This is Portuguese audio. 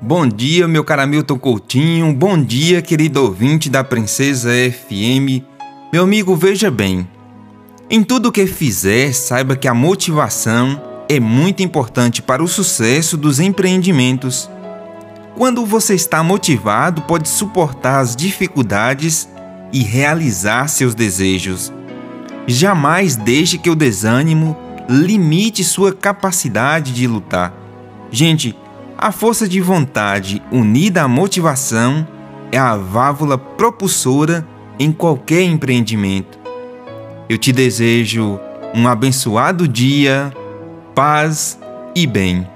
Bom dia, meu caro Coutinho. Bom dia, querido ouvinte da Princesa FM. Meu amigo, veja bem. Em tudo que fizer, saiba que a motivação é muito importante para o sucesso dos empreendimentos. Quando você está motivado, pode suportar as dificuldades e realizar seus desejos. Jamais deixe que o desânimo limite sua capacidade de lutar. Gente, a força de vontade unida à motivação é a válvula propulsora em qualquer empreendimento. Eu te desejo um abençoado dia, paz e bem.